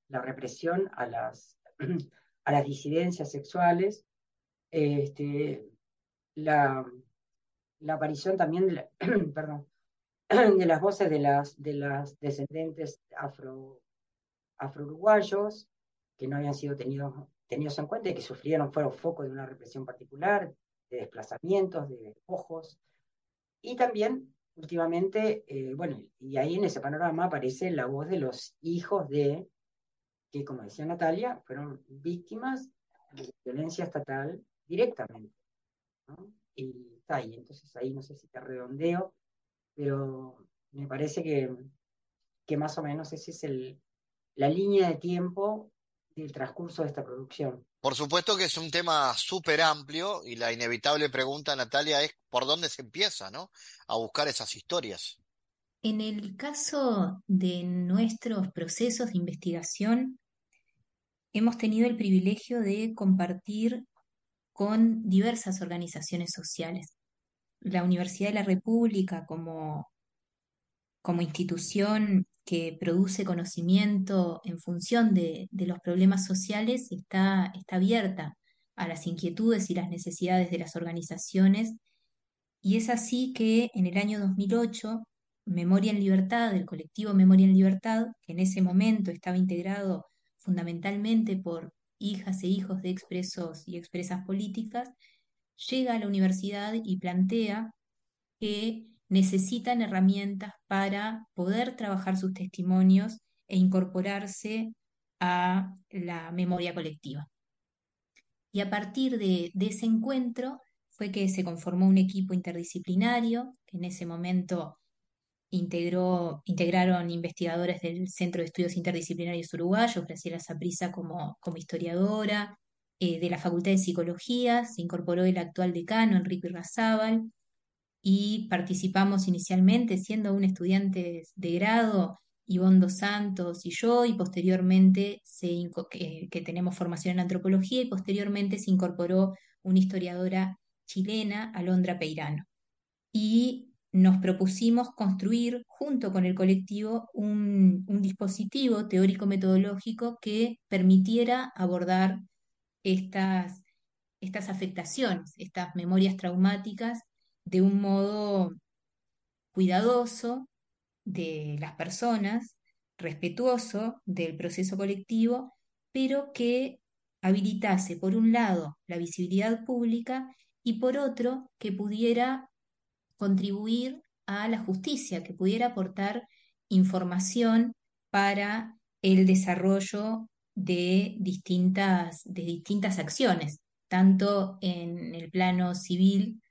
Speaker 6: la represión a las, a las disidencias sexuales, este, la, aparición también de, las voces de las, de las afro-uruguayos, que no habían sido tenidos, tenidos en cuenta y que sufrieron, fueron foco de una represión particular, de desplazamientos, de despojos. Y también, últimamente, eh, bueno, y ahí en ese panorama aparece la voz de los hijos de, que como decía Natalia, fueron víctimas de violencia estatal directamente. ¿no? Y está ahí, entonces ahí no sé si te redondeo, pero me parece que, que más o menos esa es el, la línea de tiempo del transcurso de esta producción.
Speaker 2: Por supuesto que es un tema súper amplio y la inevitable pregunta, Natalia, es por dónde se empieza, ¿no? A buscar esas historias.
Speaker 5: En el caso de nuestros procesos de investigación, hemos tenido el privilegio de compartir con diversas organizaciones sociales. La Universidad de la República como, como institución que produce conocimiento en función de, de los problemas sociales está, está abierta a las inquietudes y las necesidades de las organizaciones. Y es así que en el año 2008, Memoria en Libertad, el colectivo Memoria en Libertad, que en ese momento estaba integrado fundamentalmente por hijas e hijos de expresos y expresas políticas, llega a la universidad y plantea que necesitan herramientas para poder trabajar sus testimonios e incorporarse a la memoria colectiva. Y a partir de, de, ese encuentro fue que se conformó un equipo interdisciplinario, que en ese momento integró, integraron investigadores del Centro de Estudios Interdisciplinarios Uruguayos, Graciela Saprisa como, como historiadora, eh, de la Facultad de Psicología, se incorporó el actual decano, Enrique Razábal, y participamos inicialmente siendo un estudiante de grado, Ivonne Dos Santos y yo, y posteriormente se, que tenemos formación en antropología, y posteriormente se incorporó una historiadora chilena, Alondra Peirano. Y nos propusimos construir junto con el colectivo un, dispositivo teórico-metodológico que permitiera abordar estas, estas afectaciones, estas memorias traumáticas de un modo cuidadoso de las personas, respetuoso del proceso colectivo, pero que habilitase, por un lado, la visibilidad pública y por otro, que pudiera contribuir a la justicia, que pudiera aportar información para el desarrollo de distintas, de distintas acciones, tanto en el plano civil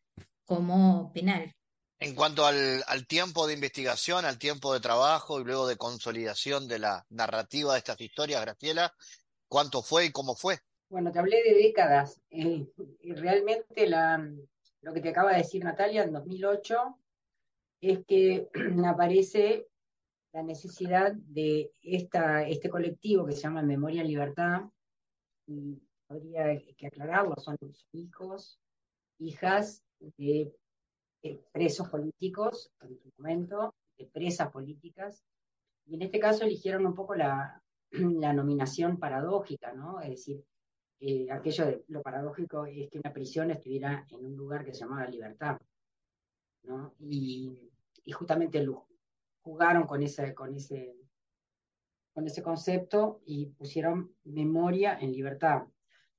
Speaker 5: como penal.
Speaker 2: En cuanto al, al, tiempo de investigación, al tiempo de trabajo y luego de consolidación de la narrativa de estas historias, Graciela, ¿cuánto fue y cómo fue?
Speaker 6: Bueno, te hablé de décadas. Eh, y realmente la, lo que te acaba de decir Natalia, en 2008, es que aparece la necesidad de este colectivo que se llama Memoria Libertad, y habría que aclararlo, son hijos, hijas de, presos políticos, en su momento, de presas políticas, y en este caso eligieron un poco la, la nominación paradójica, ¿no? Es decir, eh, aquello de lo paradójico es que una prisión estuviera en un lugar que se llamaba libertad, ¿no? Y, y justamente jugaron con ese, con, ese, con ese concepto y pusieron memoria en libertad.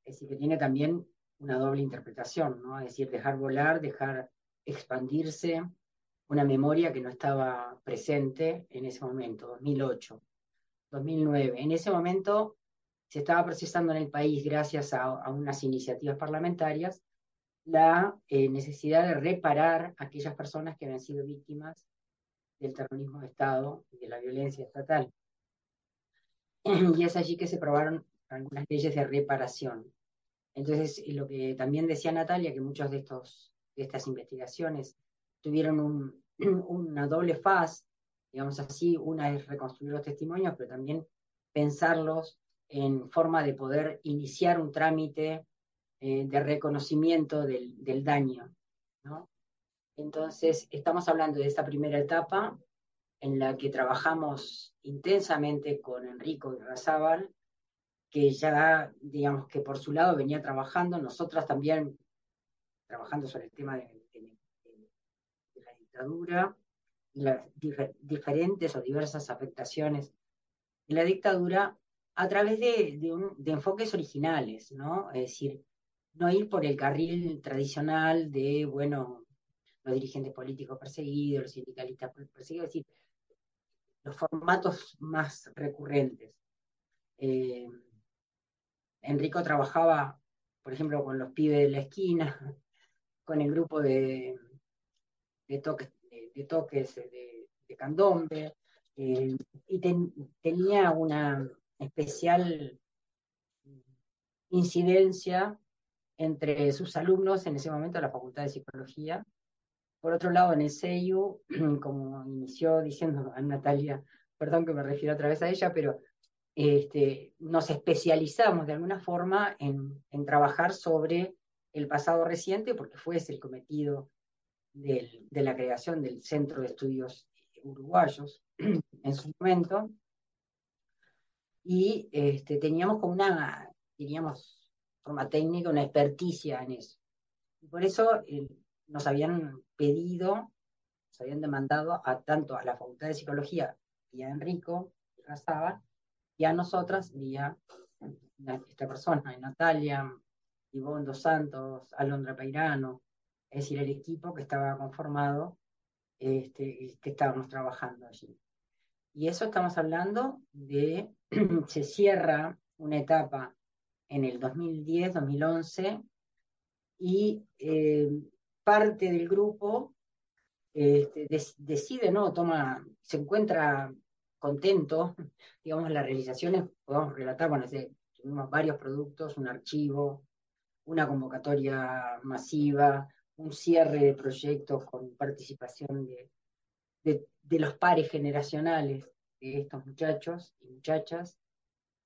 Speaker 6: Es decir, que tiene también una doble interpretación, ¿no? Es decir, dejar volar, dejar expandirse una memoria que no estaba presente en ese momento, 2008. 2009. En ese momento se estaba procesando en el país, gracias a, unas iniciativas parlamentarias, la eh, necesidad de reparar a aquellas personas que habían sido víctimas del terrorismo de Estado y de la violencia estatal. Y es allí que se aprobaron algunas leyes de reparación. Entonces, lo que también decía Natalia, que muchas de, estos, de estas investigaciones tuvieron un, una doble faz, digamos así, una es reconstruir los testimonios, pero también pensarlos en forma de poder iniciar un trámite eh, de reconocimiento del, del daño. ¿no? Entonces, estamos hablando de esta primera etapa en la que trabajamos intensamente con Enrico y Razábal, que ya, digamos que por su lado venía trabajando, nosotras también trabajando sobre el tema de, la dictadura, las diferentes o diversas afectaciones de la dictadura a través de, de, enfoques originales, ¿no? Es decir, no ir por el carril tradicional de, bueno, los dirigentes políticos perseguidos, los sindicalistas perseguidos, es decir, los formatos más recurrentes. Eh, Enrico trabajaba, por ejemplo, con los pibes de la esquina, con el grupo de, de, toques, de, de, candombe, eh, y tenía una especial incidencia entre sus alumnos en ese momento de la Facultad de Psicología por otro lado, en el SEIU, como inició diciendo a Natalia, perdón que me refiero otra vez a ella, pero este, nos especializamos de alguna forma en, trabajar sobre el pasado reciente, porque fue ese el cometido de la creación del Centro de Estudios Uruguayos en su momento. Y este, teníamos como una, diríamos, forma técnica, una experticia en eso. Y por eso nos habían pedido, nos habían demandado a tanto a la Facultad de Psicología vía Enrico Razaba y a nosotras vía esta persona, Natalia, Ivonne Dos Santos, Alondra Peirano, es decir, el equipo que estaba conformado, este, que estábamos trabajando allí. Y eso estamos hablando de, se cierra una etapa en el 2010, 2011, y eh, parte del grupo este, decide, ¿no? Toma, se encuentra contento, digamos, las realizaciones, podemos relatar, bueno, tuvimos varios productos, un archivo, una convocatoria masiva, un cierre de proyectos con participación de, de, los pares generacionales de estos muchachos y muchachas,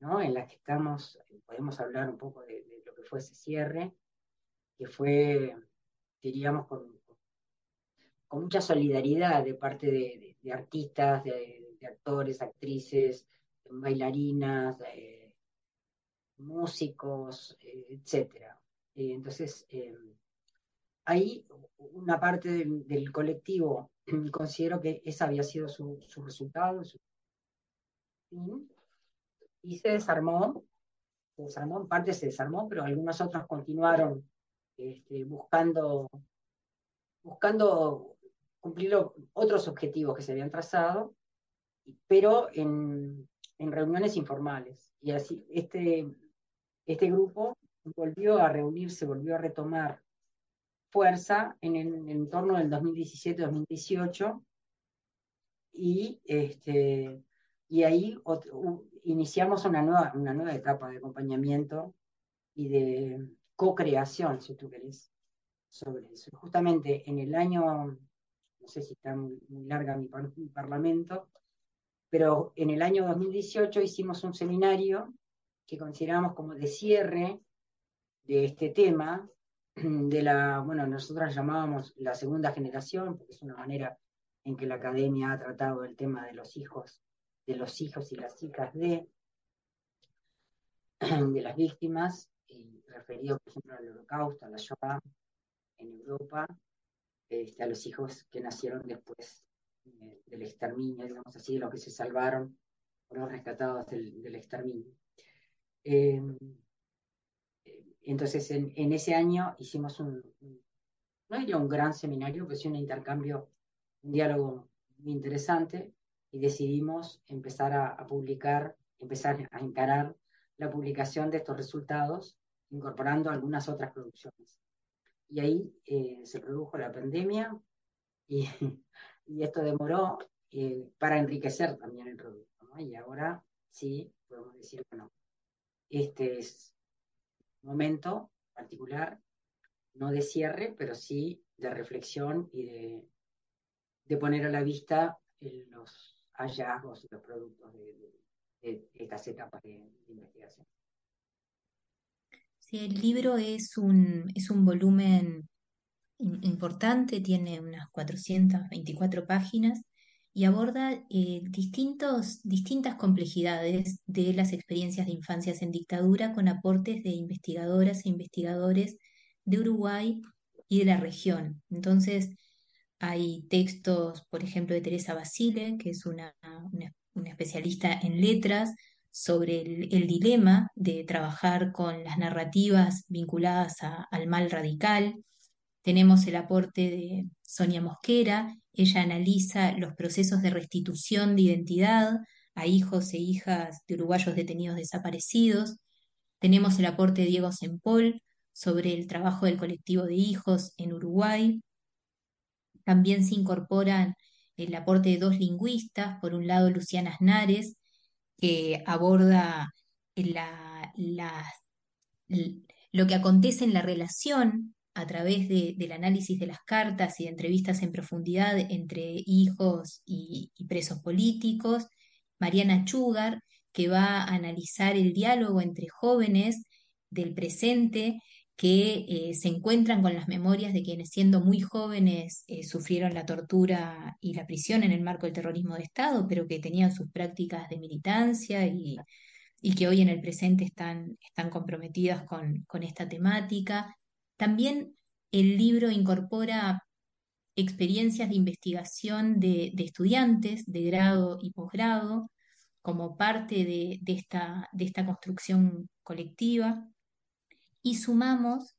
Speaker 6: ¿no? En las que estamos, podemos hablar un poco de, lo que fue ese cierre, que fue diríamos, con, mucha solidaridad de parte de, artistas, de, actores, actrices, bailarinas, músicos, etc. Eh, entonces, eh, ahí una parte del, colectivo, considero que ese había sido su, resultado, y se desarmó, se desarmó, en parte se desarmó, pero algunos otros continuaron este, buscando, buscando cumplir otros objetivos que se habían trazado, pero en, reuniones informales. Y así este, este grupo volvió a reunirse, volvió a retomar fuerza en el, entorno del 2017-2018 y, este, y ahí iniciamos una nueva, una nueva etapa de acompañamiento y de, co-creación, si tú querés, sobre eso. Justamente en el año, no sé si está muy, larga mi, parlamento, pero en el año 2018 hicimos un seminario que consideramos como de cierre de este tema, de la, bueno, nosotros llamábamos la segunda generación, porque es una manera en que la academia ha tratado el tema de los hijos, de los hijos y las hijas de, de las víctimas, referido, por ejemplo, al holocausto, a la Shoah en Europa, este, a los hijos que nacieron después eh, del exterminio, digamos así, de los que se salvaron, fueron rescatados del, exterminio. Em, entonces, en, ese año hicimos un, no diría un gran seminario, pero sí un intercambio, un diálogo muy interesante, y decidimos empezar a, publicar, empezar a encarar la publicación de estos resultados, incorporando algunas otras producciones. Y ahí eh, se produjo la pandemia y, y esto demoró eh, para enriquecer también el producto. Y ahora sí podemos decir, bueno, este es momento particular, no de cierre, pero sí de reflexión y de, de poner a la vista los hallazgos y los productos de, estas etapas de, investigación.
Speaker 5: Sí, el libro es un, es un volumen importante, tiene unas 424 páginas y aborda eh, distintos, distintas complejidades de las experiencias de infancias en dictadura con aportes de investigadoras e investigadores de Uruguay y de la región. Entonces, hay textos, por ejemplo, de Teresa Basile, que es una, especialista en letras, sobre el, dilema de trabajar con las narrativas vinculadas al mal radical. Tenemos el aporte de Sonia Mosquera, ella analiza los procesos de restitución de identidad a hijos e hijas de uruguayos detenidos desaparecidos. Tenemos el aporte de Diego Sempol sobre el trabajo del colectivo de hijos en Uruguay. También se incorporan el aporte de dos lingüistas, por un lado Luciana Snares, que aborda lo que acontece en la relación a través del análisis de las cartas y de entrevistas en profundidad entre hijos y, y presos políticos. Mariana Chugar, que va a analizar el diálogo entre jóvenes del presente que eh, se encuentran con las memorias de quienes siendo muy jóvenes eh, sufrieron la tortura y la prisión en el marco del terrorismo de Estado, pero que tenían sus prácticas de militancia y, que hoy en el presente están, están comprometidas con, esta temática. También el libro incorpora experiencias de investigación de, estudiantes de grado y posgrado como parte de, esta, de esta construcción colectiva y sumamos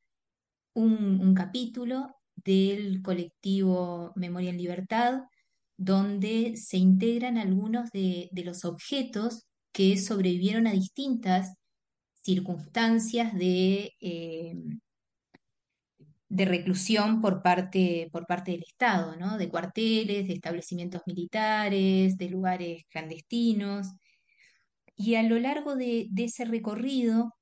Speaker 5: un, capítulo del colectivo Memoria en Libertad, donde se integran algunos de, los objetos que sobrevivieron a distintas circunstancias de, eh, de reclusión por parte, por parte del Estado, ¿no? de cuarteles, de establecimientos militares, de lugares clandestinos. Y a lo largo de ese recorrido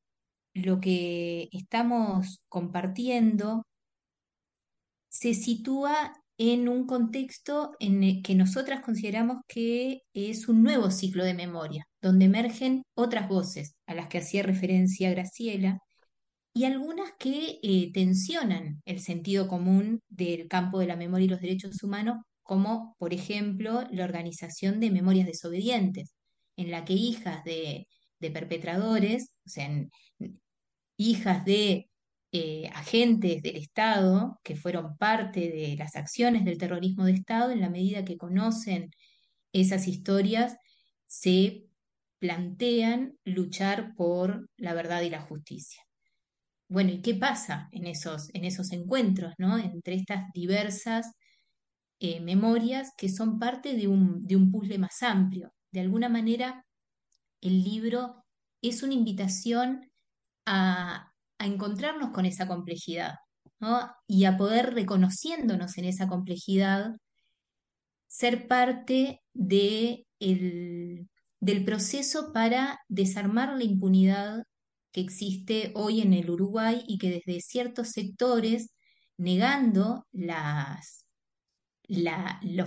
Speaker 5: lo que estamos compartiendo se sitúa en un contexto en el que nosotras consideramos que es un nuevo ciclo de memoria, donde emergen otras voces a las que hacía referencia Graciela y algunas que eh, tensionan el sentido común del campo de la memoria y los derechos humanos, como por ejemplo la organización de memorias desobedientes, en la que hijas de, perpetradores, o sea, en, hijas de eh, agentes del Estado que fueron parte de las acciones del terrorismo de Estado, en la medida que conocen esas historias, se plantean luchar por la verdad y la justicia. Bueno, ¿y qué pasa en esos, en esos encuentros, ¿no? entre estas diversas eh, memorias que son parte de un, de un puzzle más amplio? De alguna manera, el libro es una invitación a, encontrarnos con esa complejidad y a poder reconociéndonos en esa complejidad, ser parte de del proceso para desarmar la impunidad que existe hoy en el Uruguay y que desde ciertos sectores, negando los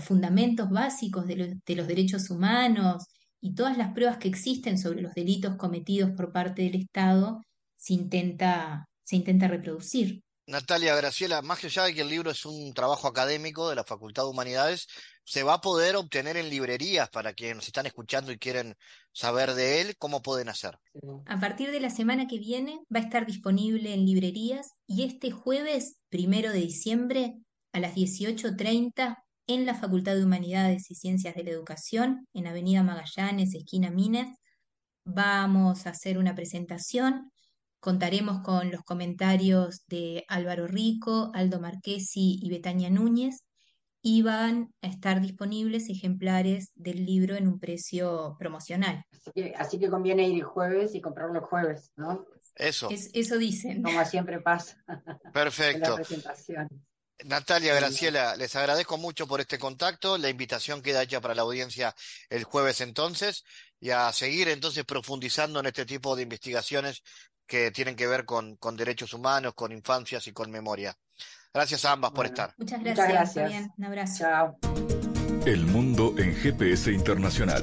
Speaker 5: fundamentos básicos de, de los derechos humanos y todas las pruebas que existen sobre los delitos cometidos por parte del Estado, se intenta, se intenta reproducir.
Speaker 2: Natalia Graciela, más allá de que el libro es un trabajo académico de la Facultad de Humanidades, ¿se va a poder obtener en librerías para quienes nos están escuchando y quieren saber de él? ¿Cómo pueden hacer?
Speaker 5: A partir de la semana que viene va a estar disponible en librerías y este jueves, primero de diciembre, a las 18.30, en la Facultad de Humanidades y Ciencias de la Educación, en Avenida Magallanes, esquina Mines, vamos a hacer una presentación Contaremos con los comentarios de Álvaro Rico, Aldo Marquesi y Betania Núñez y van a estar disponibles ejemplares del libro en un precio promocional.
Speaker 6: Así que, conviene ir el jueves y comprarlo el jueves, ¿no?
Speaker 2: Eso.
Speaker 5: eso dicen.
Speaker 6: Como siempre pasa.
Speaker 2: Perfecto. Natalia, Graciela, les agradezco mucho por este contacto. La invitación queda hecha para la audiencia el jueves entonces y a seguir entonces profundizando en este tipo de investigaciones que tienen que ver con, con derechos humanos, con infancias y con memoria. Gracias a ambas por estar.
Speaker 5: Muchas gracias. Un abrazo.
Speaker 6: Chao.
Speaker 1: El mundo en GPS Internacional.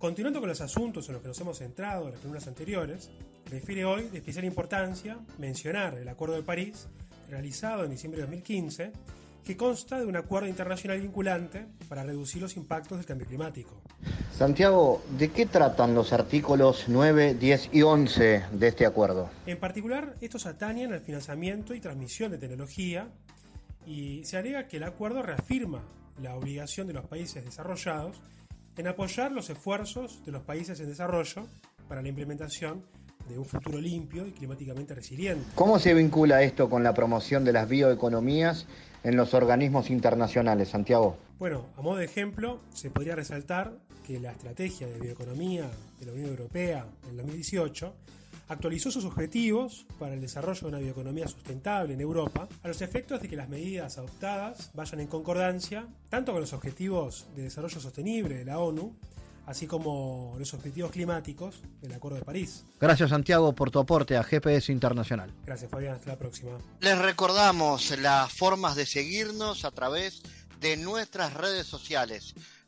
Speaker 4: Continuando con los asuntos en los que nos hemos centrado en las columnas anteriores, refiere hoy de especial importancia mencionar el Acuerdo de París, realizado en diciembre de 2015, que consta de un acuerdo internacional vinculante para reducir los impactos del cambio climático.
Speaker 2: Santiago, ¿de qué tratan los artículos 9, 10 y 11 de este acuerdo?
Speaker 4: En particular, estos atañen al financiamiento y transmisión de tecnología y se alega que el acuerdo reafirma la obligación de los países desarrollados en apoyar los esfuerzos de los países en desarrollo para la implementación de un futuro limpio y climáticamente resiliente.
Speaker 2: ¿Cómo se vincula esto con la promoción de las bioeconomías en los organismos internacionales, Santiago?
Speaker 4: Bueno, a modo de ejemplo, se podría resaltar que la estrategia de bioeconomía de la Unión Europea en 2018 actualizó sus objetivos para el desarrollo de una bioeconomía sustentable en Europa a los efectos de que las medidas adoptadas vayan en concordancia tanto con los objetivos de desarrollo sostenible de la ONU, así como los objetivos climáticos del Acuerdo de París.
Speaker 2: Gracias Santiago por tu aporte a GPS Internacional.
Speaker 4: Gracias Fabián, hasta la próxima.
Speaker 2: Les recordamos las formas de seguirnos a través de nuestras redes sociales.